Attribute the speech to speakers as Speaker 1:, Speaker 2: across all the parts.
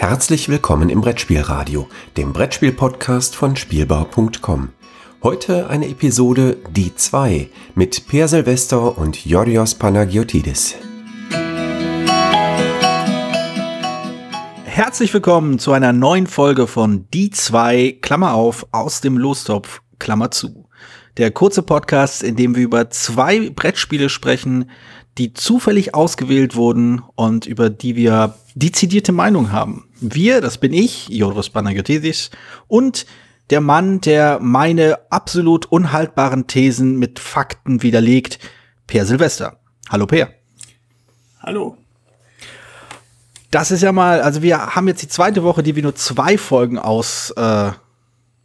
Speaker 1: Herzlich willkommen im Brettspielradio, dem Brettspiel-Podcast von Spielbau.com. Heute eine Episode Die 2 mit Per Silvester und Yorios Panagiotidis.
Speaker 2: Herzlich willkommen zu einer neuen Folge von Die 2, Klammer auf, aus dem Lostopf, Klammer zu. Der kurze Podcast, in dem wir über zwei Brettspiele sprechen, die zufällig ausgewählt wurden und über die wir dezidierte Meinung haben. Wir, das bin ich, Joros Panagiotidis, und der Mann, der meine absolut unhaltbaren Thesen mit Fakten widerlegt, Per Silvester. Hallo Per.
Speaker 3: Hallo.
Speaker 2: Das ist ja mal, also wir haben jetzt die zweite Woche, die wir nur zwei Folgen aus, äh,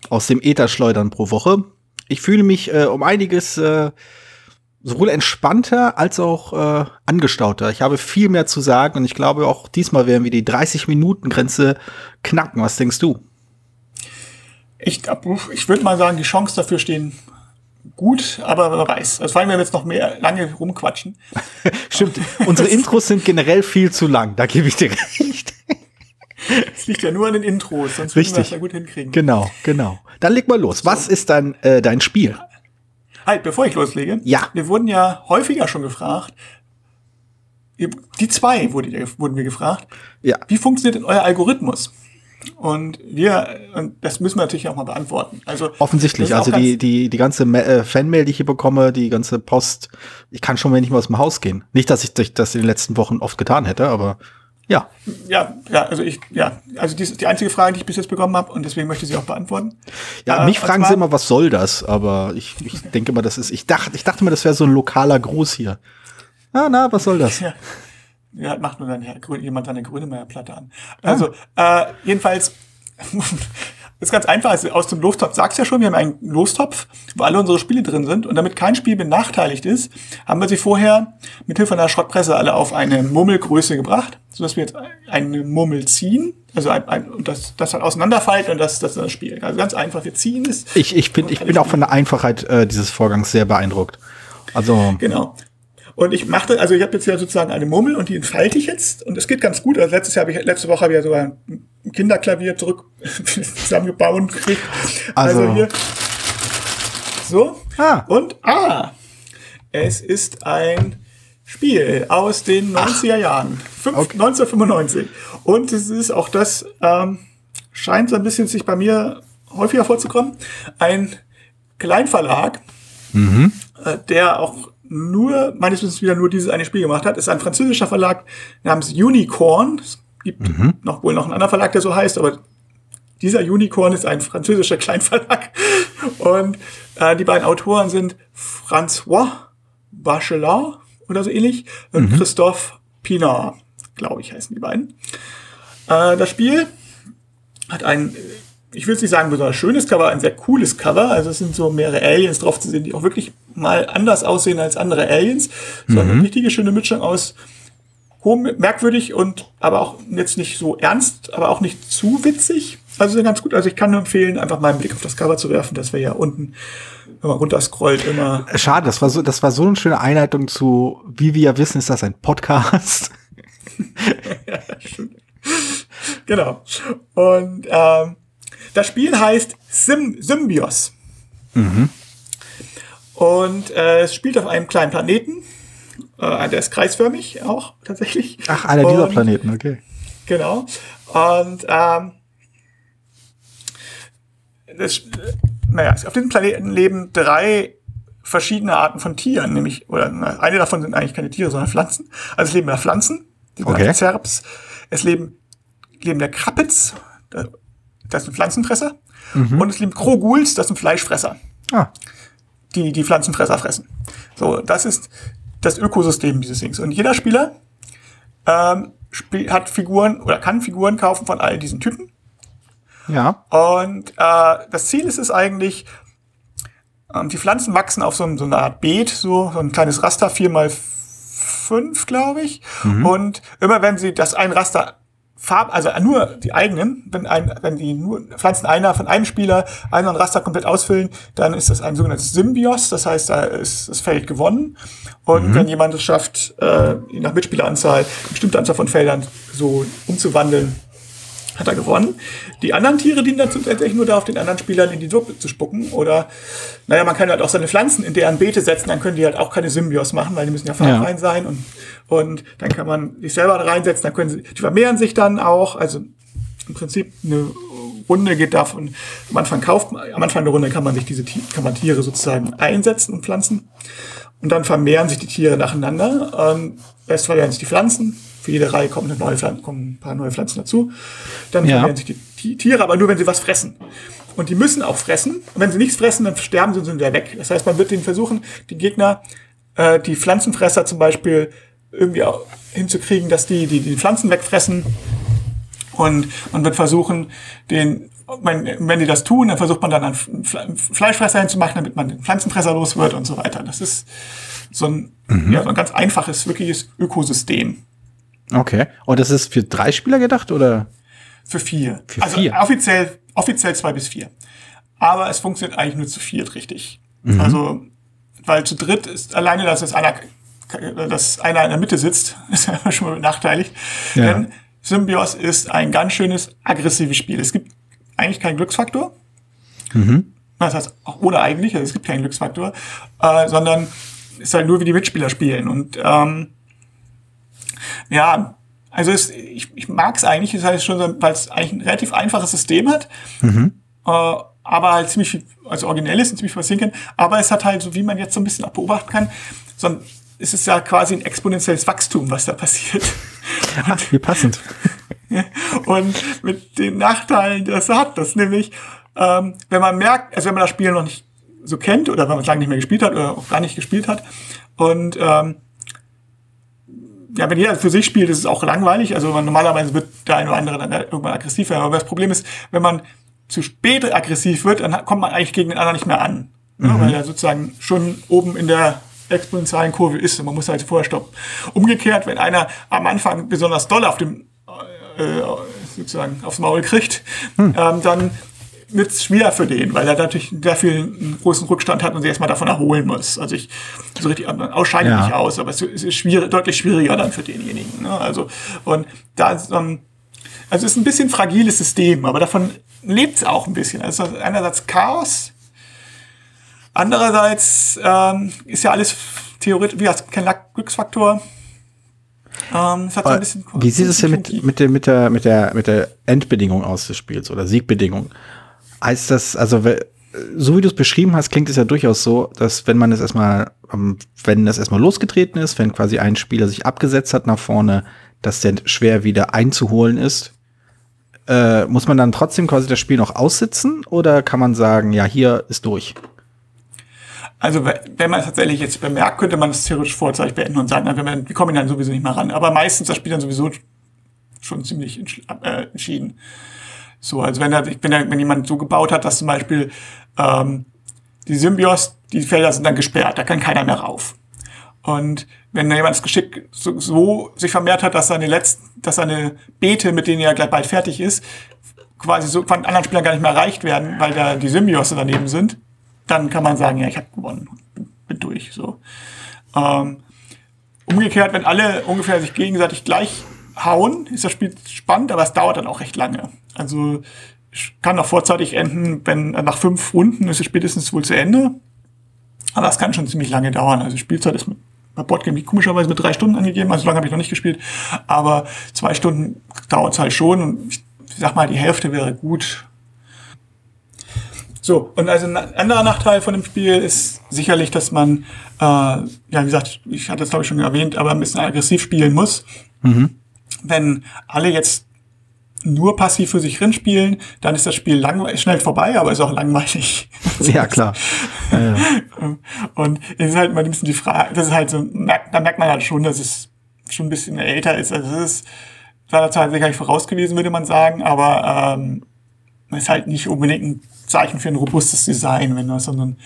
Speaker 2: aus dem Äther schleudern pro Woche. Ich fühle mich äh, um einiges äh, sowohl entspannter als auch äh, angestauter. Ich habe viel mehr zu sagen und ich glaube auch diesmal werden wir die 30-Minuten-Grenze knacken. Was denkst du?
Speaker 3: Ich, ich würde mal sagen, die Chancen dafür stehen gut, aber wer weiß. Also vor allem, wenn wir jetzt noch mehr lange rumquatschen.
Speaker 2: Stimmt, unsere Intros sind generell viel zu lang, da gebe ich dir recht.
Speaker 3: Es liegt ja nur an den Intros, sonst würden wir das ja gut hinkriegen.
Speaker 2: Genau, genau. Dann leg mal los. Was ist dein, äh, dein Spiel?
Speaker 3: Halt, bevor ich loslege.
Speaker 2: Ja.
Speaker 3: Wir wurden ja häufiger schon gefragt. Die zwei wurde, wurden wir gefragt.
Speaker 2: Ja.
Speaker 3: Wie funktioniert denn euer Algorithmus? Und wir, und das müssen wir natürlich auch mal beantworten. Also
Speaker 2: offensichtlich, also die die die ganze äh, Fanmail, die ich hier bekomme, die ganze Post, ich kann schon nicht mehr aus dem Haus gehen. Nicht, dass ich das in den letzten Wochen oft getan hätte, aber ja.
Speaker 3: Ja, ja, also ich, ja, also die ist die einzige Frage, die ich bis jetzt bekommen habe und deswegen möchte ich sie auch beantworten.
Speaker 2: Ja, äh, mich fragen sie immer, was soll das? Aber ich, ich denke mal, das ist, ich dachte, ich dachte mir, das wäre so ein lokaler Gruß hier. Ah, na, was soll das?
Speaker 3: Ja. Ja, macht nur dann ja, jemand seine Grönemeyer-Platte an. Also, ah. äh, jedenfalls, ist ganz einfach, also aus dem Lostopf sagst ja schon, wir haben einen Lostopf, wo alle unsere Spiele drin sind und damit kein Spiel benachteiligt ist, haben wir sie vorher mit Hilfe einer Schrottpresse alle auf eine Murmelgröße gebracht, sodass wir jetzt eine Murmel ziehen, also ein, ein, und das, das halt auseinanderfaltet und das, das ist das Spiel. Also ganz einfach, wir ziehen es.
Speaker 2: Ich, ich bin, ich bin auch von der Einfachheit äh, dieses Vorgangs sehr beeindruckt. Also.
Speaker 3: Genau. Und ich machte, also ich habe jetzt ja sozusagen eine Mummel und die entfalte ich jetzt. Und es geht ganz gut. Also letztes Jahr habe ich, letzte Woche habe ich ja sogar ein Kinderklavier zurück zusammengebaut gekriegt.
Speaker 2: Also, also hier.
Speaker 3: So. Ah. Und ah, es ist ein Spiel aus den 90er Ach. Jahren. Fünf, okay. 1995. Und es ist auch das, ähm, scheint so ein bisschen sich bei mir häufiger vorzukommen. Ein Kleinverlag, mhm. äh, der auch nur, meines Wissens wieder nur dieses eine Spiel gemacht hat. ist ein französischer Verlag namens Unicorn. Es gibt mhm. noch wohl noch einen anderen Verlag, der so heißt, aber dieser Unicorn ist ein französischer Kleinverlag. Und äh, die beiden Autoren sind François Bachelard oder so ähnlich und mhm. Christophe Pinard, glaube ich, heißen die beiden. Äh, das Spiel hat ein ich will es nicht sagen besonders schönes Cover, ein sehr cooles Cover. Also es sind so mehrere Aliens drauf zu sehen, die auch wirklich mal anders aussehen als andere Aliens. So eine mhm. richtige schöne Mischung aus merkwürdig und aber auch jetzt nicht so ernst, aber auch nicht zu witzig. Also ganz gut. Also ich kann nur empfehlen, einfach mal einen Blick auf das Cover zu werfen. Das wäre ja unten, wenn man runterscrollt, immer.
Speaker 2: Schade, das war so, das war so eine schöne Einleitung zu, wie wir ja wissen, ist das ein Podcast.
Speaker 3: ja. Genau. Und ähm, das Spiel heißt Sim Symbios. Mhm. Und äh, es spielt auf einem kleinen Planeten. Äh, der ist kreisförmig auch tatsächlich.
Speaker 2: Ach, einer dieser Planeten, okay.
Speaker 3: Genau. Und ähm, das, naja, auf diesem Planeten leben drei verschiedene Arten von Tieren, nämlich, oder eine davon sind eigentlich keine Tiere, sondern Pflanzen. Also es leben da Pflanzen, die
Speaker 2: okay.
Speaker 3: Zerps. Es leben, leben der Krapitz, das sind Pflanzenfresser. Mhm. Und es gibt Kroguls, das sind Fleischfresser. Ah. Die, die Pflanzenfresser fressen. So, das ist das Ökosystem dieses Dings. Und jeder Spieler ähm, hat Figuren oder kann Figuren kaufen von all diesen Typen.
Speaker 2: Ja.
Speaker 3: Und äh, das Ziel ist es eigentlich, ähm, die Pflanzen wachsen auf so, so einer Art Beet, so, so ein kleines Raster, vier mal fünf, glaube ich. Mhm. Und immer wenn sie das ein Raster Farb, also nur die eigenen, wenn, ein, wenn die nur Pflanzen einer von einem Spieler einen Raster komplett ausfüllen, dann ist das ein sogenanntes Symbios, das heißt, da ist das Feld gewonnen. Und mhm. wenn jemand es schafft, äh, nach Mitspieleranzahl, eine bestimmte Anzahl von Feldern so umzuwandeln, hat er gewonnen. Die anderen Tiere dienen dazu tatsächlich nur darauf, den anderen Spielern in die Suppe zu spucken. Oder, naja, man kann halt auch seine Pflanzen in deren Beete setzen, dann können die halt auch keine Symbios machen, weil die müssen ja farbrein ja. sein. Und, und dann kann man sich selber reinsetzen, dann können sie, die vermehren sich dann auch. Also im Prinzip eine Runde geht davon, am Anfang kauft, am Anfang der Runde kann man sich diese kann man Tiere sozusagen einsetzen und pflanzen. Und dann vermehren sich die Tiere nacheinander. Ähm, erst vermehren sich die Pflanzen, für jede Reihe kommen, eine neue Pflanze, kommen ein paar neue Pflanzen dazu. Dann ja. vermehren sich die Tiere, aber nur wenn sie was fressen. Und die müssen auch fressen. Und wenn sie nichts fressen, dann sterben sie und sind wieder weg. Das heißt, man wird den versuchen, die Gegner, äh, die Pflanzenfresser zum Beispiel, irgendwie auch hinzukriegen, dass die, die die Pflanzen wegfressen. Und man wird versuchen, den, wenn, wenn die das tun, dann versucht man dann einen Fleischfresser hinzumachen, damit man den Pflanzenfresser los wird und so weiter. Das ist so ein, mhm. ja, so ein ganz einfaches, wirkliches Ökosystem.
Speaker 2: Okay. Und das ist für drei Spieler gedacht oder?
Speaker 3: Für vier. Für also vier. offiziell, offiziell zwei bis vier. Aber es funktioniert eigentlich nur zu viert richtig. Mhm. Also, weil zu dritt ist alleine, dass es einer, dass einer in der Mitte sitzt, ist ja schon mal nachteilig. Ja. Denn Symbios ist ein ganz schönes aggressives Spiel. Es gibt eigentlich keinen Glücksfaktor. Mhm. Das heißt, auch ohne eigentlich, also es gibt keinen Glücksfaktor, äh, sondern es ist halt nur, wie die Mitspieler spielen. Und ähm, ja, also es, ich, ich mag es eigentlich, das heißt schon, weil es eigentlich ein relativ einfaches System hat. Mhm. Äh, aber halt ziemlich viel, also originell ist und ziemlich viel was kann. Aber es hat halt, so wie man jetzt so ein bisschen auch beobachten kann, so ein, es ist ja quasi ein exponentielles Wachstum, was da passiert.
Speaker 2: Ja, wie passend.
Speaker 3: und mit den Nachteilen, die das hat, das nämlich, ähm, wenn man merkt, also wenn man das Spiel noch nicht so kennt oder wenn man es lange nicht mehr gespielt hat oder auch gar nicht gespielt hat und ähm, ja, wenn jeder für sich spielt, ist es auch langweilig. Also normalerweise wird der eine oder andere dann irgendwann aggressiv werden. Aber das Problem ist, wenn man zu spät aggressiv wird, dann kommt man eigentlich gegen den anderen nicht mehr an. Mhm. Ja, weil er sozusagen schon oben in der exponentiellen Kurve ist und man muss halt vorher stoppen. Umgekehrt, wenn einer am Anfang besonders doll auf dem äh, sozusagen aufs Maul kriegt, hm. ähm, dann wird es schwer für den, weil er natürlich sehr viel einen großen Rückstand hat und sich erstmal davon erholen muss. Also ich so richtig ausscheide ja. nicht aus, aber es ist schwierig, deutlich schwieriger dann für denjenigen. Ne? Also und da ist, ähm, also es ist ein bisschen fragiles System, aber davon lebt es auch ein bisschen. Also einerseits Chaos, andererseits ähm, ist ja alles theoretisch, wie gesagt, kein Glücksfaktor.
Speaker 2: Ähm, so wie sieht es denn mit, mit, der, mit, der, mit, der, mit der Endbedingung aus des Spiels oder Siegbedingung? heißt das, also so wie du es beschrieben hast, klingt es ja durchaus so, dass wenn man es erstmal, ähm, wenn es erstmal losgetreten ist, wenn quasi ein Spieler sich abgesetzt hat nach vorne, dass der schwer wieder einzuholen ist, äh, muss man dann trotzdem quasi das Spiel noch aussitzen oder kann man sagen, ja, hier ist durch?
Speaker 3: Also wenn man es tatsächlich jetzt bemerkt, könnte man es theoretisch vorzeitig beenden und sagen, na, wir, wir kommen dann sowieso nicht mehr ran. Aber meistens das Spiel dann sowieso schon ziemlich äh, entschieden. So, also wenn, er, wenn, er, wenn jemand so gebaut hat, dass zum Beispiel ähm, die Symbios, die Felder sind dann gesperrt, da kann keiner mehr rauf. Und wenn jemand das Geschick so, so sich vermehrt hat, dass seine letzten, dass seine Beete, mit denen er gleich bald fertig ist, quasi so von anderen Spielern gar nicht mehr erreicht werden, weil da die Symbios daneben sind, dann kann man sagen, ja, ich habe gewonnen, bin durch. So. Ähm, umgekehrt, wenn alle ungefähr sich gegenseitig gleich hauen, ist das Spiel spannend, aber es dauert dann auch recht lange. Also kann auch vorzeitig enden, wenn nach fünf Runden ist es spätestens wohl zu Ende. Aber das kann schon ziemlich lange dauern. Also Spielzeit ist bei Boardgame komischerweise mit drei Stunden angegeben. Also so lange habe ich noch nicht gespielt. Aber zwei Stunden dauert es halt schon. Und ich sag mal, die Hälfte wäre gut. So, und also ein anderer Nachteil von dem Spiel ist sicherlich, dass man, äh, ja, wie gesagt, ich hatte es glaube ich schon erwähnt, aber ein bisschen aggressiv spielen muss. Mhm. Wenn alle jetzt nur passiv für sich spielen, dann ist das Spiel langweilig, schnell vorbei, aber ist auch langweilig.
Speaker 2: Ja, klar. Ja, ja.
Speaker 3: Und es ist halt immer ein bisschen die Frage, das ist halt so, da merkt man halt schon, dass es schon ein bisschen älter ist. Also es ist seinerzeit sicherlich voraus gewesen, würde man sagen, aber ähm, ist halt nicht unbedingt ein Zeichen für ein robustes Design, wenn das so ein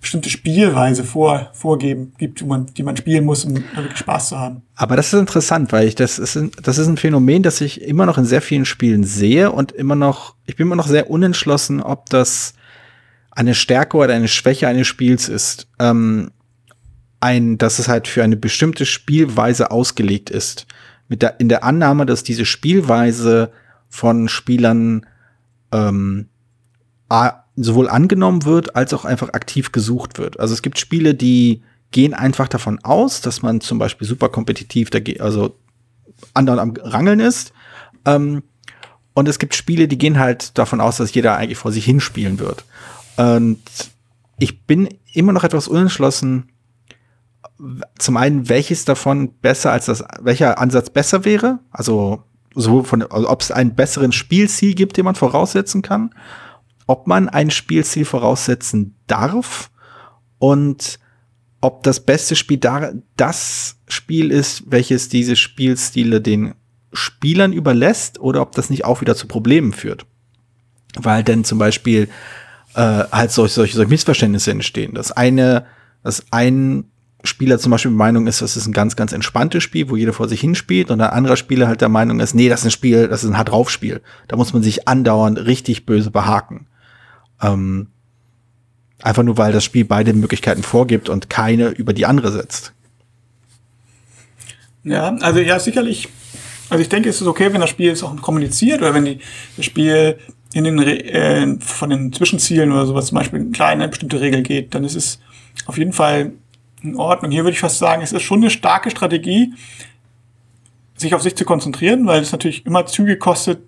Speaker 3: bestimmte Spielweise vor, vorgeben gibt, die man, die man spielen muss, um wirklich Spaß zu haben.
Speaker 2: Aber das ist interessant, weil ich das ist, ein, das ist ein Phänomen, das ich immer noch in sehr vielen Spielen sehe und immer noch, ich bin immer noch sehr unentschlossen, ob das eine Stärke oder eine Schwäche eines Spiels ist. Ähm, ein, dass es halt für eine bestimmte Spielweise ausgelegt ist. Mit der, in der Annahme, dass diese Spielweise von Spielern ähm, sowohl angenommen wird, als auch einfach aktiv gesucht wird. Also es gibt Spiele, die gehen einfach davon aus, dass man zum Beispiel super kompetitiv, also anderen am Rangeln ist. Ähm, und es gibt Spiele, die gehen halt davon aus, dass jeder eigentlich vor sich hinspielen wird. Und ich bin immer noch etwas unentschlossen, zum einen, welches davon besser als das, welcher Ansatz besser wäre, also so von, also ob es einen besseren Spielziel gibt, den man voraussetzen kann, ob man ein Spielziel voraussetzen darf und ob das beste Spiel da, das Spiel ist, welches diese Spielstile den Spielern überlässt oder ob das nicht auch wieder zu Problemen führt. Weil denn zum Beispiel äh, halt solche, solche, solche Missverständnisse entstehen. Das eine, dass ein Spieler zum Beispiel Meinung ist, das ist ein ganz, ganz entspanntes Spiel, wo jeder vor sich hinspielt und ein anderer Spieler halt der Meinung ist, nee, das ist ein Spiel, das ist ein hart drauf Spiel. Da muss man sich andauernd richtig böse behaken. Ähm, einfach nur, weil das Spiel beide Möglichkeiten vorgibt und keine über die andere setzt.
Speaker 3: Ja, also ja, sicherlich. Also ich denke, es ist okay, wenn das Spiel es auch kommuniziert oder wenn die, das Spiel in den äh, von den Zwischenzielen oder sowas zum Beispiel eine kleine bestimmte Regel geht, dann ist es auf jeden Fall in Ordnung. Hier würde ich fast sagen, es ist schon eine starke Strategie, sich auf sich zu konzentrieren, weil es natürlich immer Züge kostet,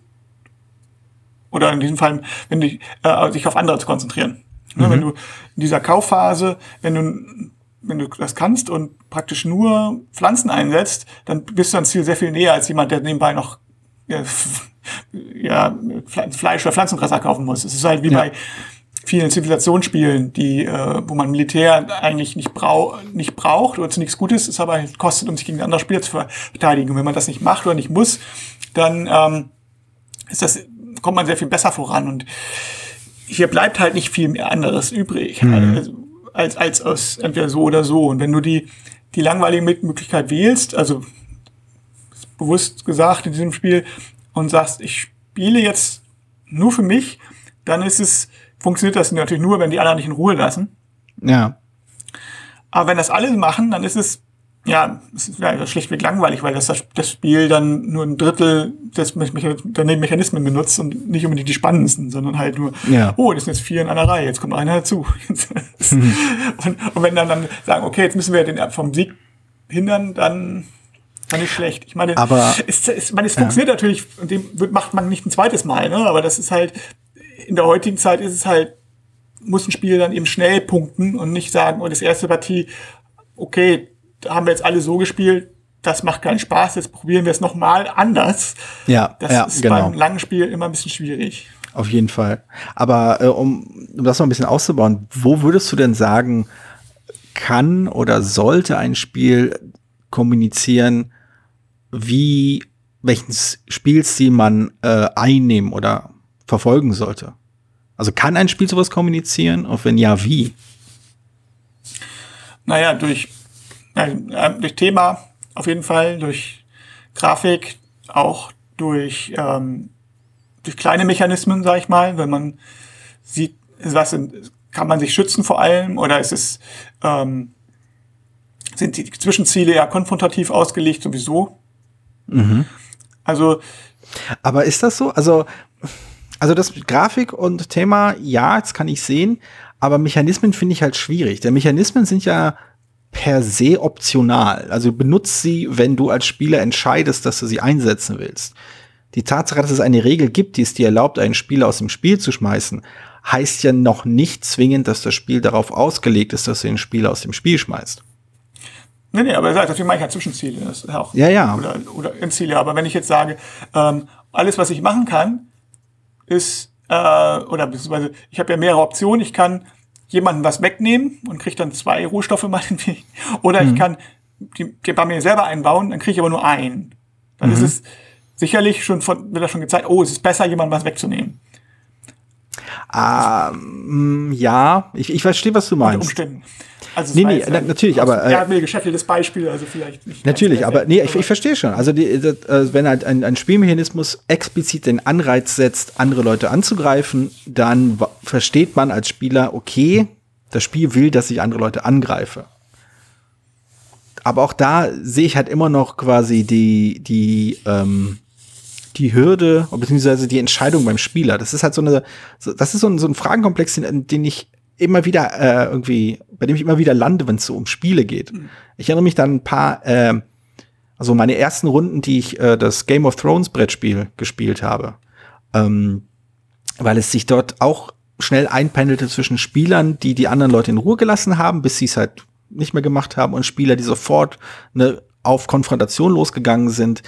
Speaker 3: oder in diesem Fall, wenn die, äh, sich auf andere zu konzentrieren. Ne, mhm. Wenn du in dieser Kaufphase, wenn du, wenn du das kannst und praktisch nur Pflanzen einsetzt, dann bist du ans Ziel sehr viel näher als jemand, der nebenbei noch ja, ja, Fleisch oder Pflanzenfresser kaufen muss. Es ist halt wie ja. bei vielen Zivilisationsspielen, die, äh, wo man Militär eigentlich nicht, brau nicht braucht oder zu nichts Gutes, es aber halt kostet, um sich gegen andere Spieler zu verteidigen. Und wenn man das nicht macht oder nicht muss, dann ähm, ist das, kommt man sehr viel besser voran. Und hier bleibt halt nicht viel mehr anderes übrig, mhm. also, als, als aus entweder so oder so. Und wenn du die, die langweilige Möglichkeit wählst, also bewusst gesagt in diesem Spiel, und sagst, ich spiele jetzt nur für mich, dann ist es funktioniert das natürlich nur, wenn die anderen nicht in Ruhe lassen.
Speaker 2: Ja.
Speaker 3: Aber wenn das alle machen, dann ist es ja, es ist ja schlichtweg langweilig, weil das, das Spiel dann nur ein Drittel des der Mechanismen benutzt und nicht unbedingt die spannendsten, sondern halt nur,
Speaker 2: ja.
Speaker 3: oh, das sind jetzt vier in einer Reihe, jetzt kommt einer dazu. mhm. und, und, wenn dann, dann sagen, okay, jetzt müssen wir den vom Sieg hindern, dann war nicht schlecht. Ich meine,
Speaker 2: aber,
Speaker 3: es, es, man, es funktioniert ja. natürlich, und dem macht man nicht ein zweites Mal, ne? aber das ist halt, in der heutigen Zeit ist es halt, muss ein Spiel dann eben schnell punkten und nicht sagen, oh, das erste Partie, okay, haben wir jetzt alle so gespielt, das macht keinen Spaß, jetzt probieren wir es nochmal anders.
Speaker 2: Ja,
Speaker 3: das
Speaker 2: ja,
Speaker 3: ist
Speaker 2: genau.
Speaker 3: beim langen Spiel immer ein bisschen schwierig.
Speaker 2: Auf jeden Fall. Aber äh, um, um das noch ein bisschen auszubauen, wo würdest du denn sagen, kann oder sollte ein Spiel kommunizieren, wie welchen Spielstil man äh, einnehmen oder verfolgen sollte. Also kann ein Spiel sowas kommunizieren? Und wenn ja, wie?
Speaker 3: Naja, durch, äh, durch Thema auf jeden Fall, durch Grafik, auch durch, ähm, durch kleine Mechanismen, sag ich mal, wenn man sieht, was sind, kann man sich schützen vor allem oder ist es ähm, sind die Zwischenziele ja konfrontativ ausgelegt sowieso.
Speaker 2: Mhm.
Speaker 3: Also.
Speaker 2: Aber ist das so? Also, also das Grafik und Thema, ja, das kann ich sehen, aber Mechanismen finde ich halt schwierig. Denn Mechanismen sind ja per se optional. Also benutzt sie, wenn du als Spieler entscheidest, dass du sie einsetzen willst. Die Tatsache, dass es eine Regel gibt, die es dir erlaubt, einen Spieler aus dem Spiel zu schmeißen, heißt ja noch nicht zwingend, dass das Spiel darauf ausgelegt ist, dass du den Spieler aus dem Spiel schmeißt.
Speaker 3: Nee, nee, aber deswegen mache ich ja Zwischenziele. Das ist auch,
Speaker 2: ja, ja.
Speaker 3: Oder, oder Endziele. Aber wenn ich jetzt sage, ähm, alles, was ich machen kann, ist, äh, oder beziehungsweise ich habe ja mehrere Optionen. Ich kann jemanden was wegnehmen und kriege dann zwei Rohstoffe meinetwegen. Oder mhm. ich kann die, die bei mir selber einbauen, dann kriege ich aber nur einen. Dann mhm. ist es sicherlich schon von, wird das schon gezeigt, oh, es ist besser, jemandem was wegzunehmen.
Speaker 2: Ähm, ja, ich, ich verstehe, was du meinst. Unter Umständen.
Speaker 3: Also
Speaker 2: nee, nee, na, natürlich, aber.
Speaker 3: Äh, ja, mir geschäftliches Beispiel, also vielleicht nicht.
Speaker 2: Natürlich, aber nee, ich, ich verstehe schon. Also, die, das, äh, wenn halt ein, ein Spielmechanismus explizit den Anreiz setzt, andere Leute anzugreifen, dann versteht man als Spieler, okay, das Spiel will, dass ich andere Leute angreife. Aber auch da sehe ich halt immer noch quasi die, die, ähm, die Hürde, beziehungsweise die Entscheidung beim Spieler. Das ist halt so eine, das ist so ein, so ein Fragenkomplex, den, den ich immer wieder äh, irgendwie, bei dem ich immer wieder lande, wenn es so um Spiele geht. Mhm. Ich erinnere mich dann ein paar, äh, also meine ersten Runden, die ich äh, das Game of Thrones Brettspiel gespielt habe, ähm, weil es sich dort auch schnell einpendelte zwischen Spielern, die die anderen Leute in Ruhe gelassen haben, bis sie es halt nicht mehr gemacht haben, und Spieler, die sofort ne, auf Konfrontation losgegangen sind.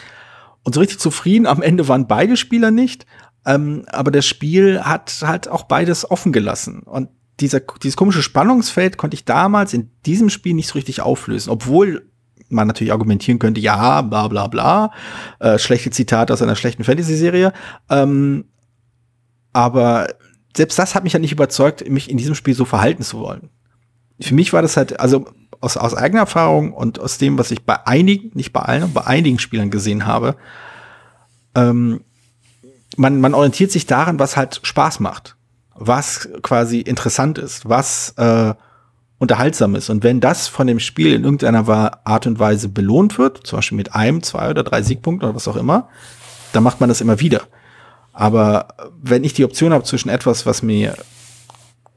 Speaker 2: Und so richtig zufrieden am Ende waren beide Spieler nicht. Ähm, aber das Spiel hat halt auch beides offen gelassen. Und dieser, dieses komische Spannungsfeld konnte ich damals in diesem Spiel nicht so richtig auflösen, obwohl man natürlich argumentieren könnte, ja, bla bla bla, äh, schlechte Zitate aus einer schlechten Fantasy-Serie. Ähm, aber selbst das hat mich ja nicht überzeugt, mich in diesem Spiel so verhalten zu wollen. Für mich war das halt, also aus, aus eigener Erfahrung und aus dem, was ich bei einigen, nicht bei allen, bei einigen Spielern gesehen habe, ähm, man, man orientiert sich daran, was halt Spaß macht, was quasi interessant ist, was äh, unterhaltsam ist. Und wenn das von dem Spiel in irgendeiner Art und Weise belohnt wird, zum Beispiel mit einem, zwei oder drei Siegpunkten oder was auch immer, dann macht man das immer wieder. Aber wenn ich die Option habe zwischen etwas, was mir,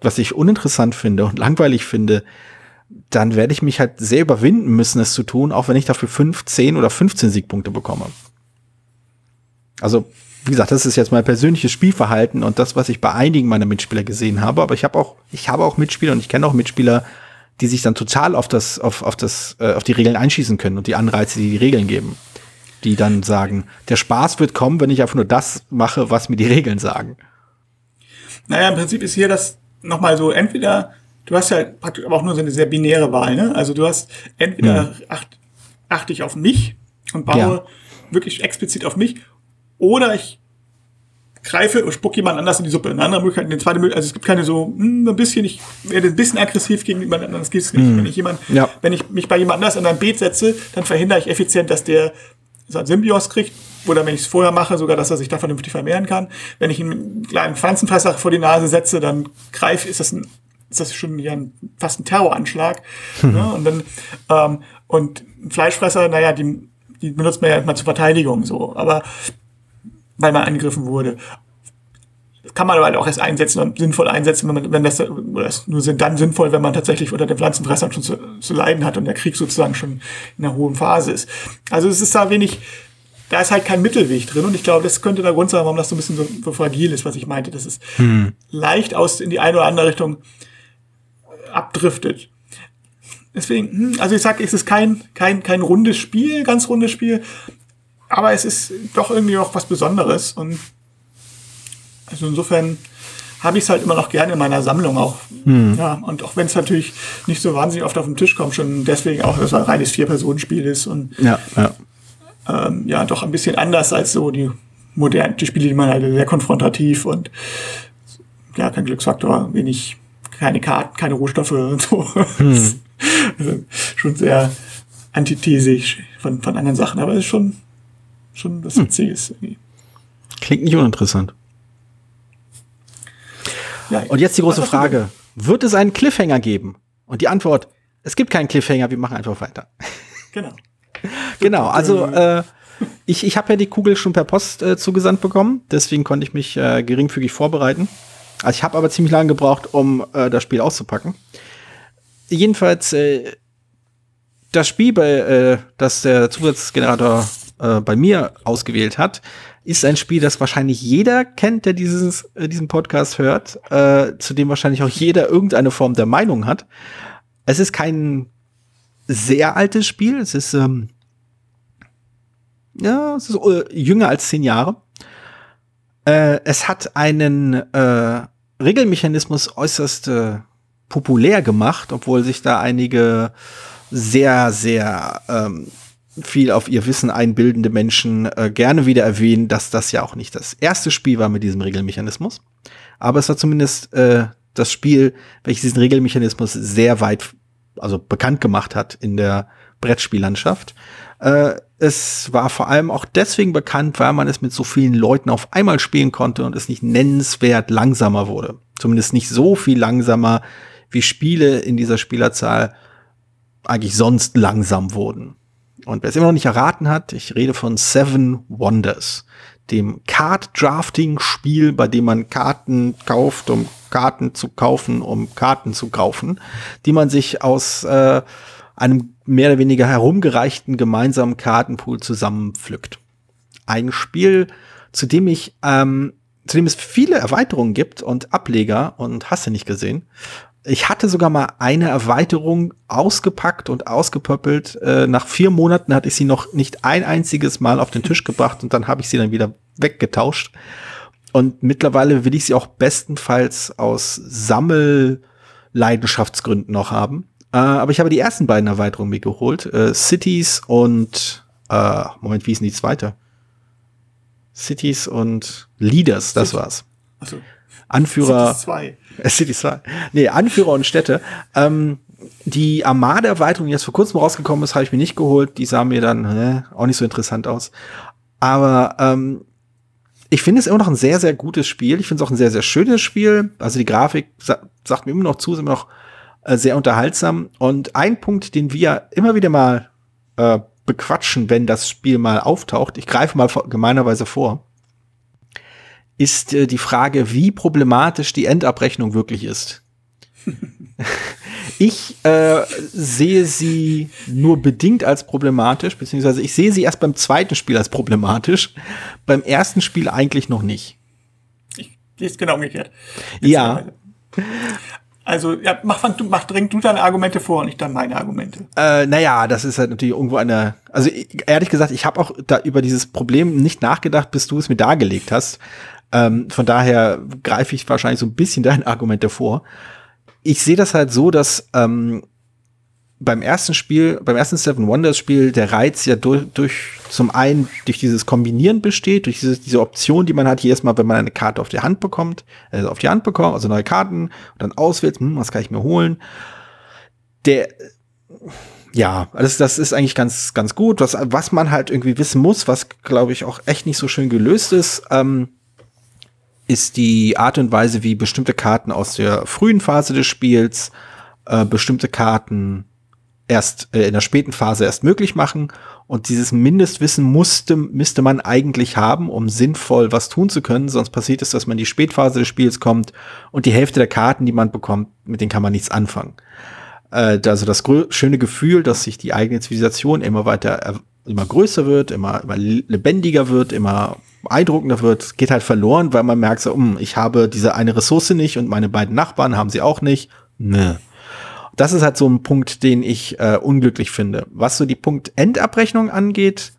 Speaker 2: was ich uninteressant finde und langweilig finde, dann werde ich mich halt sehr überwinden müssen, es zu tun, auch wenn ich dafür fünf, zehn oder 15 Siegpunkte bekomme. Also, wie gesagt, das ist jetzt mein persönliches Spielverhalten und das, was ich bei einigen meiner Mitspieler gesehen habe. Aber ich habe auch, ich habe auch Mitspieler und ich kenne auch Mitspieler, die sich dann total auf das, auf, auf das, äh, auf die Regeln einschießen können und die Anreize, die die Regeln geben die dann sagen, der Spaß wird kommen, wenn ich einfach nur das mache, was mir die Regeln sagen.
Speaker 3: Naja, im Prinzip ist hier das nochmal so, entweder, du hast ja praktisch aber auch nur so eine sehr binäre Wahl, ne? Also du hast entweder hm. acht, achte ich auf mich und baue ja. wirklich explizit auf mich, oder ich greife und spuck jemand anders in die Suppe. Eine andere Möglichkeit, eine zweite Möglichkeit, also es gibt keine so, hm, ein bisschen, ich werde ein bisschen aggressiv gegen jemand anderes, geht es nicht. Hm. Wenn ich jemand, ja. wenn ich mich bei jemand anders in ein Beet setze, dann verhindere ich effizient, dass der so ein Symbios kriegt, oder wenn ich es vorher mache, sogar, dass er sich da vernünftig vermehren kann. Wenn ich einen kleinen Pflanzenfresser vor die Nase setze, dann greife, ist das ein, ist das schon ja ein, fast ein Terroranschlag. Mhm. Ne? Und dann, ähm, und ein Fleischfresser, naja, die, die benutzt man ja immer zur Verteidigung, so. Aber, weil man angegriffen wurde. Kann man aber halt auch erst einsetzen und sinnvoll einsetzen, wenn man, wenn das, oder das nur dann sinnvoll, wenn man tatsächlich unter den Pflanzenfressern schon zu, zu leiden hat und der Krieg sozusagen schon in einer hohen Phase ist. Also es ist da wenig, da ist halt kein Mittelweg drin und ich glaube, das könnte der Grund sein, warum das so ein bisschen so, so fragil ist, was ich meinte, dass es hm. leicht aus in die eine oder andere Richtung abdriftet. Deswegen, hm, also ich sag, es ist kein, kein, kein rundes Spiel, ganz rundes Spiel, aber es ist doch irgendwie noch was Besonderes und also insofern habe ich es halt immer noch gerne in meiner Sammlung auch. Hm. Ja, und auch wenn es natürlich nicht so wahnsinnig oft auf den Tisch kommt, schon deswegen auch, dass es ein reines Vier-Personen-Spiel ist und
Speaker 2: ja, ja.
Speaker 3: Ähm, ja, doch ein bisschen anders als so die modernen die Spiele, die man halt sehr konfrontativ und ja, kein Glücksfaktor, wenig, keine Karten, keine Rohstoffe und so. Hm. also schon sehr antithesisch von, von anderen Sachen, aber es ist schon, schon was hm. Witziges. Irgendwie.
Speaker 2: Klingt nicht uninteressant. Ja, und jetzt die große Frage. Wird es einen Cliffhanger geben? Und die Antwort, es gibt keinen Cliffhanger, wir machen einfach weiter.
Speaker 3: Genau.
Speaker 2: genau, also äh, ich, ich habe ja die Kugel schon per Post äh, zugesandt bekommen, deswegen konnte ich mich äh, geringfügig vorbereiten. Also ich habe aber ziemlich lange gebraucht, um äh, das Spiel auszupacken. Jedenfalls, äh, das Spiel, bei, äh, das der Zusatzgenerator äh, bei mir ausgewählt hat, ist ein Spiel, das wahrscheinlich jeder kennt, der dieses, äh, diesen Podcast hört, äh, zu dem wahrscheinlich auch jeder irgendeine Form der Meinung hat. Es ist kein sehr altes Spiel, es ist, ähm, ja, es ist äh, jünger als zehn Jahre. Äh, es hat einen Regelmechanismus äußerst populär gemacht, obwohl sich da einige sehr, sehr ähm, viel auf ihr Wissen einbildende Menschen äh, gerne wieder erwähnen, dass das ja auch nicht das erste Spiel war mit diesem Regelmechanismus. Aber es war zumindest äh, das Spiel, welches diesen Regelmechanismus sehr weit, also bekannt gemacht hat in der Brettspiellandschaft. Äh, es war vor allem auch deswegen bekannt, weil man es mit so vielen Leuten auf einmal spielen konnte und es nicht nennenswert langsamer wurde. Zumindest nicht so viel langsamer, wie Spiele in dieser Spielerzahl eigentlich sonst langsam wurden. Und wer es immer noch nicht erraten hat, ich rede von Seven Wonders. dem Card-Drafting-Spiel, bei dem man Karten kauft, um Karten zu kaufen, um Karten zu kaufen, die man sich aus äh, einem mehr oder weniger herumgereichten gemeinsamen Kartenpool zusammenpflückt. Ein Spiel, zu dem ich, ähm, zu dem es viele Erweiterungen gibt und Ableger und hast du nicht gesehen. Ich hatte sogar mal eine Erweiterung ausgepackt und ausgepöppelt. Äh, nach vier Monaten hatte ich sie noch nicht ein einziges Mal auf den Tisch gebracht und dann habe ich sie dann wieder weggetauscht. Und mittlerweile will ich sie auch bestenfalls aus Sammelleidenschaftsgründen noch haben. Äh, aber ich habe die ersten beiden Erweiterungen mir geholt. Äh, Cities und äh, Moment, wie ist denn die zweite? Cities und Leaders, das war's. Achso. Anführer. Cities 2. Äh, Cities 2. Nee, Anführer und Städte. Ähm, die Armada-Erweiterung, die jetzt vor kurzem rausgekommen ist, habe ich mir nicht geholt. Die sah mir dann hä, auch nicht so interessant aus. Aber ähm, ich finde es immer noch ein sehr, sehr gutes Spiel. Ich finde es auch ein sehr, sehr schönes Spiel. Also die Grafik sa sagt mir immer noch zu, ist immer noch äh, sehr unterhaltsam. Und ein Punkt, den wir immer wieder mal äh, bequatschen, wenn das Spiel mal auftaucht, ich greife mal gemeinerweise vor, ist äh, die Frage, wie problematisch die Endabrechnung wirklich ist. ich äh, sehe sie nur bedingt als problematisch, beziehungsweise ich sehe sie erst beim zweiten Spiel als problematisch, beim ersten Spiel eigentlich noch nicht.
Speaker 3: Ich sehe es genau umgekehrt.
Speaker 2: Ja.
Speaker 3: Also, ja, mach, fang, du, mach, dringend du deine Argumente vor und ich dann meine Argumente.
Speaker 2: Äh, naja, das ist halt natürlich irgendwo eine. Also ehrlich gesagt, ich habe auch da über dieses Problem nicht nachgedacht, bis du es mir dargelegt hast. Ähm, von daher greife ich wahrscheinlich so ein bisschen deine Argumente vor. Ich sehe das halt so, dass ähm, beim ersten Spiel, beim ersten Seven Wonders Spiel, der Reiz ja durch, durch zum einen durch dieses Kombinieren besteht, durch diese, diese Option, die man hat, jedes Mal, wenn man eine Karte auf die Hand bekommt, äh, auf die Hand bekommt, also neue Karten, und dann auswählt, hm, was kann ich mir holen. Der, ja, das, das ist eigentlich ganz, ganz gut. Was, was man halt irgendwie wissen muss, was glaube ich auch echt nicht so schön gelöst ist, ähm, ist die Art und Weise, wie bestimmte Karten aus der frühen Phase des Spiels äh, bestimmte Karten erst äh, in der späten Phase erst möglich machen. Und dieses Mindestwissen musste, müsste man eigentlich haben, um sinnvoll was tun zu können. Sonst passiert es, dass man in die Spätphase des Spiels kommt und die Hälfte der Karten, die man bekommt, mit denen kann man nichts anfangen. Äh, also das schöne Gefühl, dass sich die eigene Zivilisation immer weiter, äh, immer größer wird, immer, immer lebendiger wird, immer beeindruckender wird, geht halt verloren, weil man merkt so, um, ich habe diese eine Ressource nicht und meine beiden Nachbarn haben sie auch nicht. Ne das ist halt so ein Punkt, den ich äh, unglücklich finde. Was so die Punkt Endabrechnung angeht,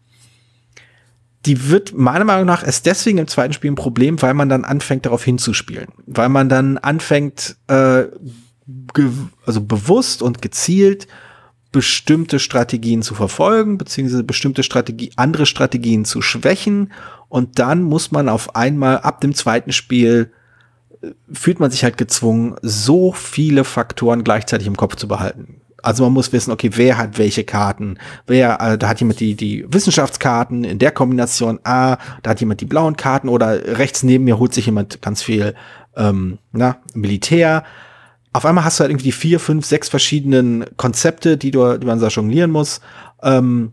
Speaker 2: die wird meiner Meinung nach erst deswegen im zweiten Spiel ein Problem, weil man dann anfängt, darauf hinzuspielen. Weil man dann anfängt, äh, also bewusst und gezielt bestimmte Strategien zu verfolgen, beziehungsweise bestimmte Strategie, andere Strategien zu schwächen. Und dann muss man auf einmal ab dem zweiten Spiel fühlt man sich halt gezwungen, so viele Faktoren gleichzeitig im Kopf zu behalten. Also man muss wissen, okay, wer hat welche Karten? Wer, äh, da hat jemand die, die Wissenschaftskarten in der Kombination A, da hat jemand die blauen Karten oder rechts neben mir holt sich jemand ganz viel ähm, na, Militär. Auf einmal hast du halt irgendwie die vier, fünf, sechs verschiedenen Konzepte, die, du, die man da jonglieren muss. Ähm,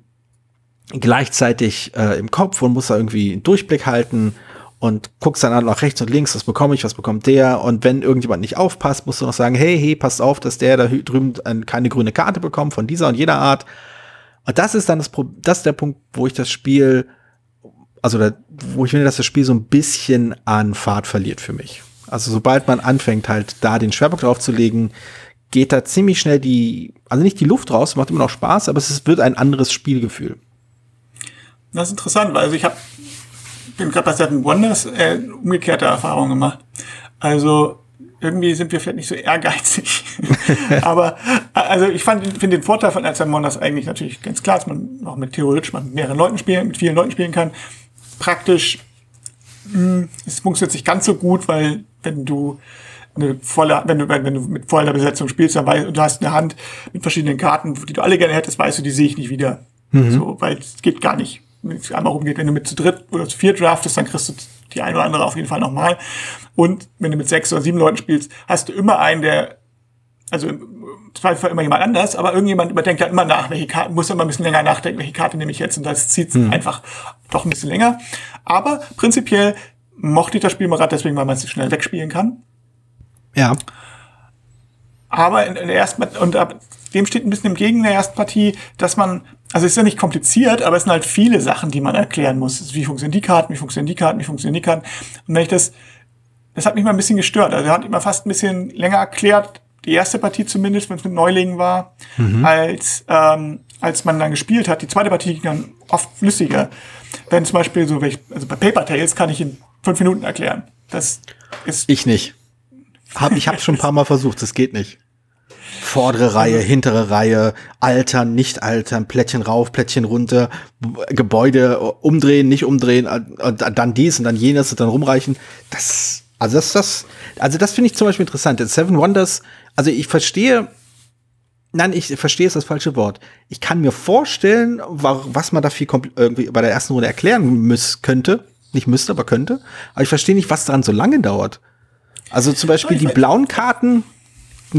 Speaker 2: gleichzeitig äh, im Kopf und muss da irgendwie einen Durchblick halten und guckst dann an nach rechts und links, was bekomme ich, was bekommt der und wenn irgendjemand nicht aufpasst, musst du noch sagen, hey, hey, passt auf, dass der da drüben keine grüne Karte bekommt von dieser und jeder Art. Und das ist dann das, das ist der Punkt, wo ich das Spiel, also da, wo ich finde, dass das Spiel so ein bisschen an Fahrt verliert für mich. Also sobald man anfängt halt da den Schwerpunkt drauf zu legen, geht da ziemlich schnell die, also nicht die Luft raus, macht immer noch Spaß, aber es wird ein anderes Spielgefühl.
Speaker 3: Das ist interessant, weil also ich habe bin gerade bei Seven Wonders äh, umgekehrte Erfahrungen gemacht. Also irgendwie sind wir vielleicht nicht so ehrgeizig. Aber also ich finde den Vorteil von Seven Wonders eigentlich natürlich ganz klar, dass man auch mit theoretisch man mit mehreren Leuten spielen, mit vielen Leuten spielen kann. Praktisch mh, hm, es funktioniert nicht ganz so gut, weil wenn du eine volle, wenn du, wenn du mit voller Besetzung spielst, dann weißt du, hast eine Hand mit verschiedenen Karten, die du alle gerne hättest, weißt du, die sehe ich nicht wieder. Mhm. So, weil es geht gar nicht einmal rumgeht. Wenn du mit zu dritt oder zu vier draftest, dann kriegst du die eine oder andere auf jeden Fall nochmal. Und wenn du mit sechs oder sieben Leuten spielst, hast du immer einen, der, also im Zweifelsfall immer jemand anders, aber irgendjemand überdenkt halt immer nach, welche Karte, muss immer ein bisschen länger nachdenken, welche Karte nehme ich jetzt und das zieht hm. einfach doch ein bisschen länger. Aber prinzipiell mochte ich das Spiel mal gerade deswegen, weil man es schnell wegspielen kann.
Speaker 2: Ja.
Speaker 3: Aber in, in der ersten und ab dem steht ein bisschen im Gegen der ersten Partie, dass man, also es ist ja nicht kompliziert, aber es sind halt viele Sachen, die man erklären muss. Wie funktionieren die Karten, wie funktionieren die Karten, wie funktionieren die Karten. Und wenn ich das, das hat mich mal ein bisschen gestört. Also er hat immer fast ein bisschen länger erklärt, die erste Partie zumindest, wenn es mit Neulingen war, mhm. als, ähm, als man dann gespielt hat. Die zweite Partie ging dann oft flüssiger. Wenn zum Beispiel so, also bei Paper Tales kann ich in fünf Minuten erklären. Das ist.
Speaker 2: Ich nicht. Hab, ich habe schon ein paar Mal versucht, das geht nicht. Vordere Reihe, hintere Reihe, altern, nicht altern, Plättchen rauf, Plättchen runter, Gebäude umdrehen, nicht umdrehen, dann dies und dann jenes und dann rumreichen. Das, also das, das, also das finde ich zum Beispiel interessant. In Seven Wonders, also ich verstehe, nein, ich verstehe ist das falsche Wort. Ich kann mir vorstellen, was man da viel irgendwie bei der ersten Runde erklären müß, könnte. Nicht müsste, aber könnte. Aber ich verstehe nicht, was daran so lange dauert. Also zum Beispiel die blauen Karten,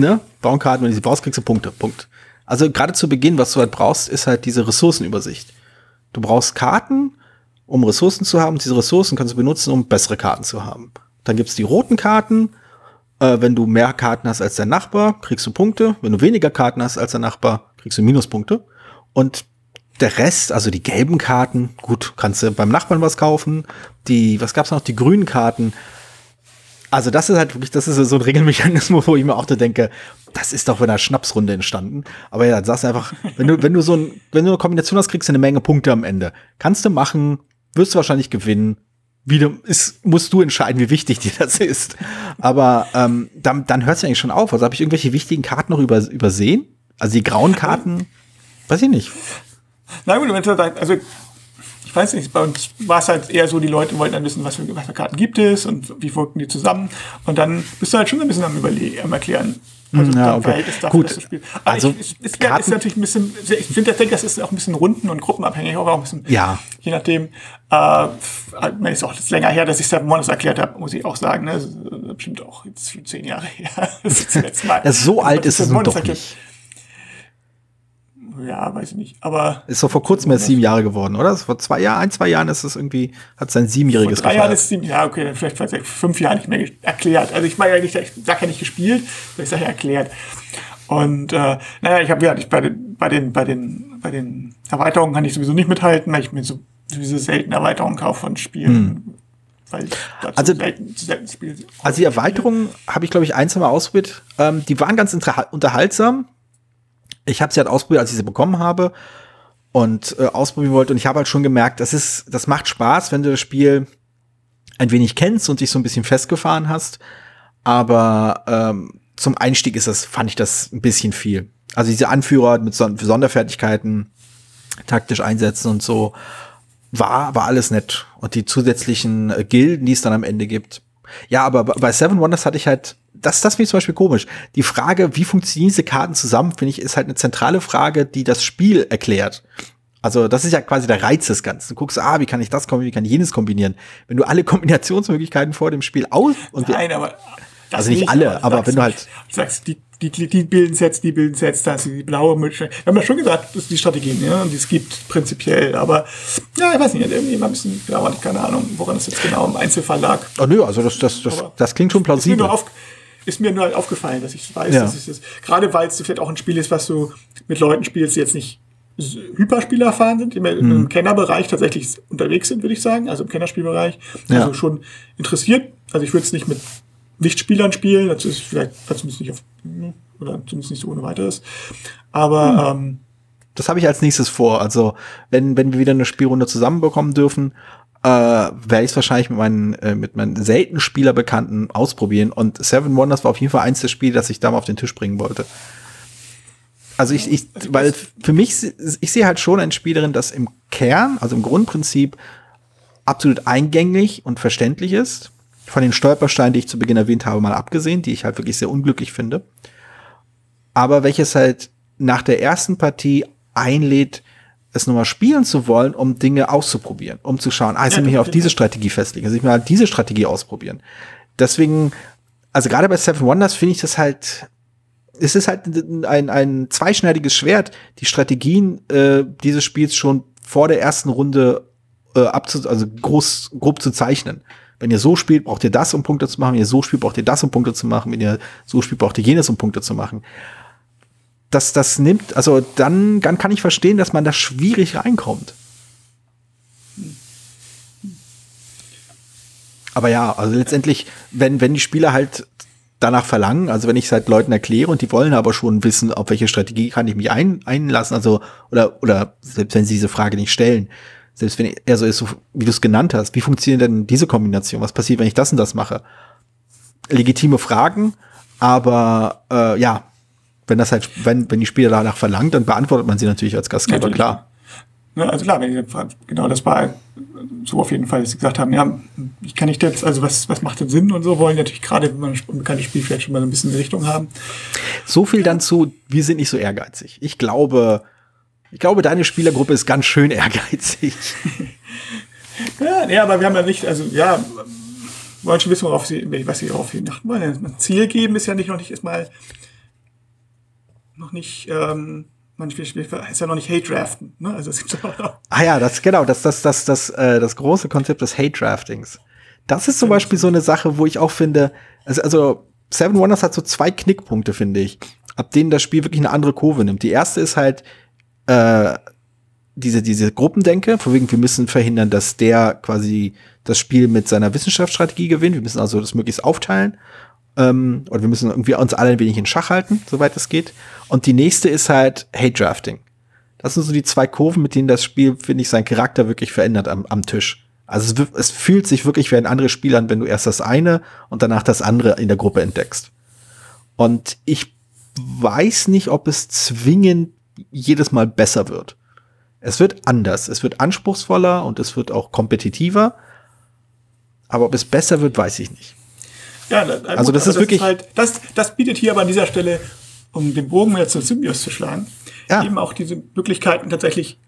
Speaker 2: ne? Blauen Karten, wenn du sie brauchst, kriegst du Punkte. Punkt. Also gerade zu Beginn, was du halt brauchst, ist halt diese Ressourcenübersicht. Du brauchst Karten, um Ressourcen zu haben. Diese Ressourcen kannst du benutzen, um bessere Karten zu haben. Dann gibt's die roten Karten. Äh, wenn du mehr Karten hast als der Nachbar, kriegst du Punkte. Wenn du weniger Karten hast als der Nachbar, kriegst du Minuspunkte. Und der Rest, also die gelben Karten, gut, kannst du beim Nachbarn was kaufen. Die, was gab's noch? Die grünen Karten. Also das ist halt wirklich, das ist so ein Regelmechanismus, wo ich mir auch da denke, das ist doch in einer Schnapsrunde entstanden. Aber ja, dann sagst du einfach, wenn du, wenn du so ein, wenn du eine Kombination hast, kriegst du eine Menge Punkte am Ende. Kannst du machen, wirst du wahrscheinlich gewinnen. Wieder ist, musst du entscheiden, wie wichtig dir das ist. Aber ähm, dann, dann hört es eigentlich schon auf. Also habe ich irgendwelche wichtigen Karten noch über, übersehen? Also die grauen Karten, weiß ich nicht.
Speaker 3: Na gut, also ich weiß nicht, bei uns war es halt eher so, die Leute wollten dann wissen, was für, was für Karten gibt es und wie wirken die zusammen. Und dann bist du halt schon ein bisschen am Überlegen, am Erklären.
Speaker 2: Also ja, okay.
Speaker 3: dafür, Gut. also ich, ist, ist, ist, natürlich ein bisschen, ich finde, ich denke, das ist auch ein bisschen runden- und gruppenabhängig, aber auch ein bisschen,
Speaker 2: ja.
Speaker 3: je nachdem, äh, ist auch länger her, dass ich Seven Wonders erklärt habe, muss ich auch sagen, ne? bestimmt auch jetzt zehn Jahre her.
Speaker 2: das ist das. Das so alt ist es doch nicht
Speaker 3: ja, weiß ich nicht. Aber.
Speaker 2: Ist so vor kurzem erst sieben Jahre geworden, oder? Vor zwei Jahren, ein, zwei Jahren ist es irgendwie, hat sein siebenjähriges
Speaker 3: Vor drei Jahren ist sieben, ja, okay, vielleicht seit fünf Jahren nicht mehr erklärt. Also ich meine ja nicht, ich sag ja nicht gespielt, ich sag ja erklärt. Und äh, naja, ich habe ja ich bei den, bei den, bei den, bei den Erweiterungen kann ich sowieso nicht mithalten, weil ich mir so diese selten Erweiterungen kaufe von Spielen. Hm.
Speaker 2: Also, selten, selten also die Erweiterungen habe ich, glaube ich, ein, zwei Mal ausprobiert. Ähm, die waren ganz unterhaltsam ich habe sie halt ausprobiert, als ich sie bekommen habe und äh, ausprobieren wollte. Und ich habe halt schon gemerkt, das ist, das macht Spaß, wenn du das Spiel ein wenig kennst und dich so ein bisschen festgefahren hast. Aber ähm, zum Einstieg ist das, fand ich das ein bisschen viel. Also diese Anführer mit Son Sonderfertigkeiten, taktisch einsetzen und so, war, war alles nett. Und die zusätzlichen äh, Gilden, die es dann am Ende gibt. Ja, aber bei Seven Wonders hatte ich halt das, das finde ich zum Beispiel komisch. Die Frage, wie funktionieren diese Karten zusammen, finde ich, ist halt eine zentrale Frage, die das Spiel erklärt. Also, das ist ja quasi der Reiz des Ganzen. Du guckst, ah, wie kann ich das kombinieren, wie kann ich jenes kombinieren? Wenn du alle Kombinationsmöglichkeiten vor dem Spiel aus und
Speaker 3: Nein, aber
Speaker 2: also nicht, nicht alle, aber, aber wenn du halt
Speaker 3: sagst, die die, die bilden Sets, die bilden Sets, da ist die blaue Möglichkeit. Wir haben ja schon gesagt, das ist die Strategien, ja, und die es gibt prinzipiell, aber ja, ich weiß nicht, irgendwie mal ein bisschen gedauert, keine Ahnung, woran es jetzt genau im Einzelfall lag.
Speaker 2: Oh nö, also das, das, das, das klingt schon plausibel
Speaker 3: ist mir nur halt aufgefallen, dass ich weiß, ja. dass ich das, gerade weil es vielleicht auch ein Spiel ist, was du mit Leuten spielst, die jetzt nicht Hyperspieler erfahren sind, die hm. im Kennerbereich tatsächlich unterwegs sind, würde ich sagen, also im Kennerspielbereich, also ja. schon interessiert. Also ich würde es nicht mit Nichtspielern spielen, das ist vielleicht zumindest nicht auf, oder zumindest nicht so ohne weiteres. Aber hm. ähm,
Speaker 2: das habe ich als nächstes vor. Also wenn, wenn wir wieder eine Spielrunde zusammenbekommen dürfen, äh, werde ich es wahrscheinlich mit meinen, äh, mit meinen selten Spielerbekannten ausprobieren. Und Seven Wonders war auf jeden Fall eins der Spiele, das ich da mal auf den Tisch bringen wollte. Also ich, ich weil für mich, ich sehe halt schon ein Spiel darin, das im Kern, also im Grundprinzip, absolut eingängig und verständlich ist. Von den Stolpersteinen, die ich zu Beginn erwähnt habe, mal abgesehen, die ich halt wirklich sehr unglücklich finde. Aber welches halt nach der ersten Partie einlädt, es nochmal spielen zu wollen, um Dinge auszuprobieren, um zu schauen, ah, ich will mich auf diese Strategie festlegen, also ich will halt diese Strategie ausprobieren. Deswegen, also gerade bei Seven Wonders finde ich das halt, es ist halt ein, ein zweischneidiges Schwert, die Strategien äh, dieses Spiels schon vor der ersten Runde äh, abzu also groß, grob zu zeichnen. Wenn ihr so spielt, braucht ihr das, um Punkte zu machen. Wenn ihr so spielt, braucht ihr das, um Punkte zu machen. Wenn ihr so spielt, braucht ihr jenes, um Punkte zu machen. Das, das nimmt, also dann, dann kann ich verstehen, dass man da schwierig reinkommt. Aber ja, also letztendlich, wenn, wenn die Spieler halt danach verlangen, also wenn ich es halt Leuten erkläre und die wollen aber schon wissen, auf welche Strategie kann ich mich ein, einlassen, also, oder, oder selbst wenn sie diese Frage nicht stellen, selbst wenn er so ist, wie du es genannt hast, wie funktioniert denn diese Kombination? Was passiert, wenn ich das und das mache? Legitime Fragen, aber äh, ja, wenn das halt, wenn, wenn die Spieler danach verlangt, dann beantwortet man sie natürlich als Gastgeber, natürlich. klar.
Speaker 3: Ne, also klar, genau das war so auf jeden Fall, dass sie gesagt haben, ja, ich kann nicht jetzt, also was, was macht denn Sinn und so, wollen natürlich gerade, wenn man ein unbekanntes Spiel vielleicht schon mal so ein bisschen in Richtung haben.
Speaker 2: So viel dann zu, wir sind nicht so ehrgeizig. Ich glaube, ich glaube, deine Spielergruppe ist ganz schön ehrgeizig.
Speaker 3: ja, nee, aber wir haben ja nicht, also ja, wollen schon wissen, worauf sie, was sie darauf hinachten wollen. Ein Ziel geben ist ja nicht noch nicht erstmal noch nicht ähm, manchmal ist ja noch nicht Hate Draften. Ne? Also
Speaker 2: ah ja, das genau, das das das das äh, das große Konzept des Hate Draftings. Das ist zum Beispiel so eine Sache, wo ich auch finde, also, also Seven Wonders hat so zwei Knickpunkte, finde ich, ab denen das Spiel wirklich eine andere Kurve nimmt. Die erste ist halt äh, diese diese Gruppendenke, von wegen wir müssen verhindern, dass der quasi das Spiel mit seiner Wissenschaftsstrategie gewinnt. Wir müssen also das möglichst aufteilen. Ähm, oder wir müssen irgendwie uns alle ein wenig in Schach halten, soweit es geht. Und die nächste ist halt Hate Drafting. Das sind so die zwei Kurven, mit denen das Spiel, finde ich, seinen Charakter wirklich verändert am, am Tisch. Also es, es, fühlt sich wirklich wie ein anderes Spiel an, wenn du erst das eine und danach das andere in der Gruppe entdeckst. Und ich weiß nicht, ob es zwingend jedes Mal besser wird. Es wird anders, es wird anspruchsvoller und es wird auch kompetitiver. Aber ob es besser wird, weiß ich nicht.
Speaker 3: Ja, also das ist das wirklich. Ist halt, das, das bietet hier aber an dieser Stelle, um den Bogen wieder zu Symbios zu schlagen, ja. eben auch diese Möglichkeiten tatsächlich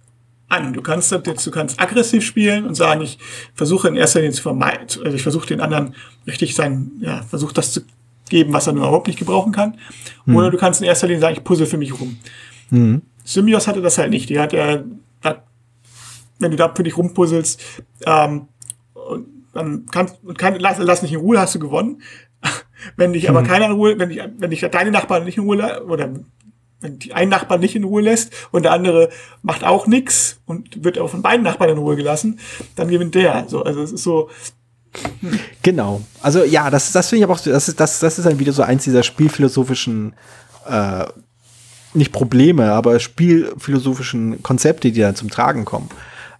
Speaker 3: an. Du kannst du kannst aggressiv spielen und sagen, ich versuche in erster Linie zu vermeiden, also ich versuche den anderen richtig sein, ja, versuche das zu geben, was er nur überhaupt nicht gebrauchen kann. Hm. Oder du kannst in erster Linie sagen, ich puzzle für mich rum. Hm. Symbios hatte das halt nicht. Die hat ja, wenn du da für dich rumpuzzelst, ähm, dann kannst, kann, lass, lass nicht in Ruhe, hast du gewonnen. wenn dich aber hm. keiner in Ruhe, wenn dich, wenn dich deine Nachbarn nicht in Ruhe, oder wenn die ein Nachbar nicht in Ruhe lässt und der andere macht auch nichts und wird auch von beiden Nachbarn in Ruhe gelassen, dann gewinnt der. So, also es ist so.
Speaker 2: Hm. Genau. Also ja, das, das finde ich aber auch, das ist, das, das ist dann wieder so eins dieser spielphilosophischen äh, nicht Probleme, aber spielphilosophischen Konzepte, die dann zum Tragen kommen.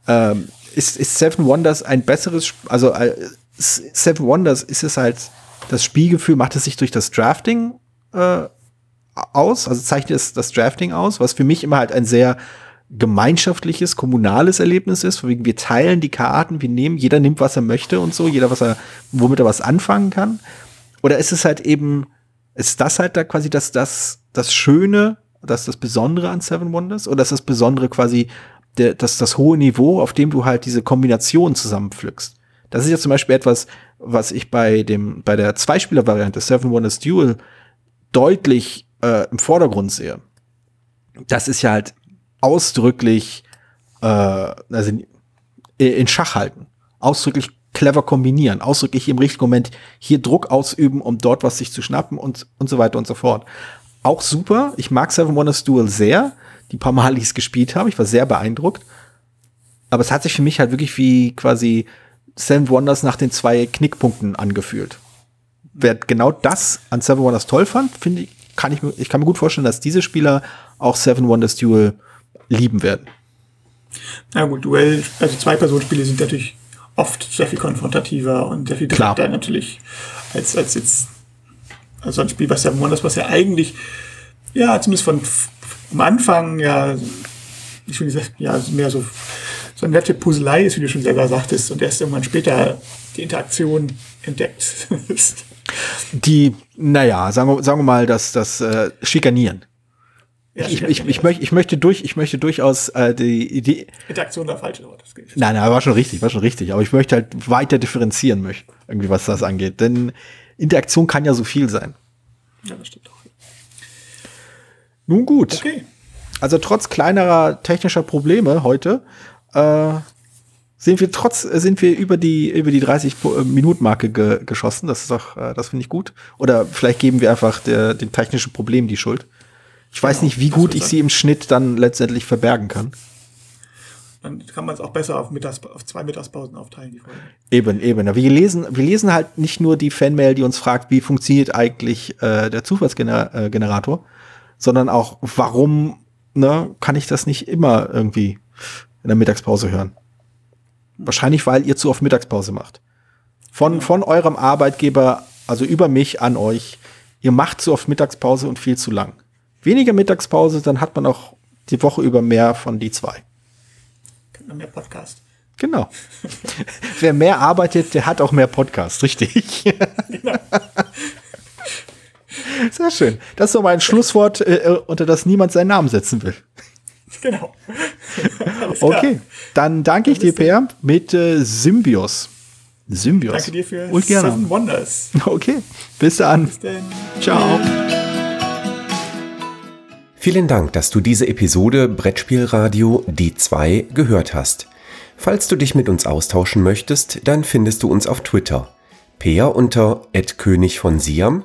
Speaker 2: Ähm, ist, ist Seven Wonders ein besseres, also äh, Seven Wonders ist es halt, das Spielgefühl macht es sich durch das Drafting äh, aus, also zeichnet es das Drafting aus, was für mich immer halt ein sehr gemeinschaftliches, kommunales Erlebnis ist, wegen wir teilen die Karten, wir nehmen, jeder nimmt, was er möchte und so, jeder, was er, womit er was anfangen kann. Oder ist es halt eben, ist das halt da quasi das, das, das Schöne, das das Besondere an Seven Wonders? Oder ist das Besondere quasi der, das, das hohe Niveau, auf dem du halt diese Kombination zusammenpflückst? Das ist ja zum Beispiel etwas, was ich bei dem, bei der Zweispieler-Variante Seven Wonders Duel deutlich äh, im Vordergrund sehe. Das ist ja halt ausdrücklich, äh, also in, in Schach halten. Ausdrücklich clever kombinieren, ausdrücklich im richtigen Moment hier Druck ausüben, um dort was sich zu schnappen und, und so weiter und so fort. Auch super. Ich mag Seven Wonders Duel sehr. Die paar Mal, die ich es gespielt habe, ich war sehr beeindruckt. Aber es hat sich für mich halt wirklich wie quasi Seven Wonders nach den zwei Knickpunkten angefühlt. Wer genau das an Seven Wonders toll fand, finde ich, kann ich, ich kann mir gut vorstellen, dass diese Spieler auch Seven Wonders Duel lieben werden.
Speaker 3: Na gut, Duell, also Zwei-Personen-Spiele sind natürlich oft sehr viel konfrontativer und sehr viel direkter natürlich als, als jetzt also ein Spiel, was ja Wonders, was ja eigentlich, ja, zumindest von am Anfang, ja, ich will nicht ja, mehr so, so eine nette Puzzlei ist, wie du schon selber sagtest, und erst irgendwann später die Interaktion entdeckt.
Speaker 2: die, naja, sagen wir, sagen wir mal, dass das äh, Schikanieren. Ja, ich, ich, ich, möchte, ich, möchte durch, ich möchte durchaus äh, die Idee.
Speaker 3: Interaktion war falsch, aber
Speaker 2: das geht. Nein, nein, war schon richtig, war schon richtig. Aber ich möchte halt weiter differenzieren möchten, irgendwie was das angeht. Denn Interaktion kann ja so viel sein. Ja, das stimmt auch. Nun gut. Okay. Also trotz kleinerer technischer Probleme heute äh, sind wir trotz, sind wir über die, über die 30 äh, Minuten Marke ge, geschossen. Das ist doch, äh, das finde ich gut. Oder vielleicht geben wir einfach der, dem technischen Problem die Schuld. Ich weiß genau, nicht, wie gut ich sie im Schnitt dann letztendlich verbergen kann.
Speaker 3: Dann kann man es auch besser auf, Mittags, auf zwei Mittagspausen aufteilen, die
Speaker 2: Folge. Eben, eben. Wir lesen, wir lesen halt nicht nur die Fanmail, die uns fragt, wie funktioniert eigentlich äh, der Zufallsgenerator, sondern auch, warum ne, kann ich das nicht immer irgendwie in der Mittagspause hören? Wahrscheinlich, weil ihr zu oft Mittagspause macht. Von, von eurem Arbeitgeber, also über mich an euch, ihr macht zu oft Mittagspause und viel zu lang. Weniger Mittagspause, dann hat man auch die Woche über mehr von die zwei.
Speaker 3: Mehr Podcast.
Speaker 2: Genau. Wer mehr arbeitet, der hat auch mehr Podcast, richtig. genau. Sehr schön. Das ist so mein Schlusswort, äh, äh, unter das niemand seinen Namen setzen will.
Speaker 3: Genau.
Speaker 2: okay, dann danke ich dir, Per, mit äh, Symbios. Symbios.
Speaker 3: Danke dir für
Speaker 2: Und gerne.
Speaker 3: Seven Wonders.
Speaker 2: Okay, bis dann. Bis dann. Ciao.
Speaker 1: Vielen Dank, dass du diese Episode Brettspielradio Die 2 gehört hast. Falls du dich mit uns austauschen möchtest, dann findest du uns auf Twitter. Peer unter König von Siam,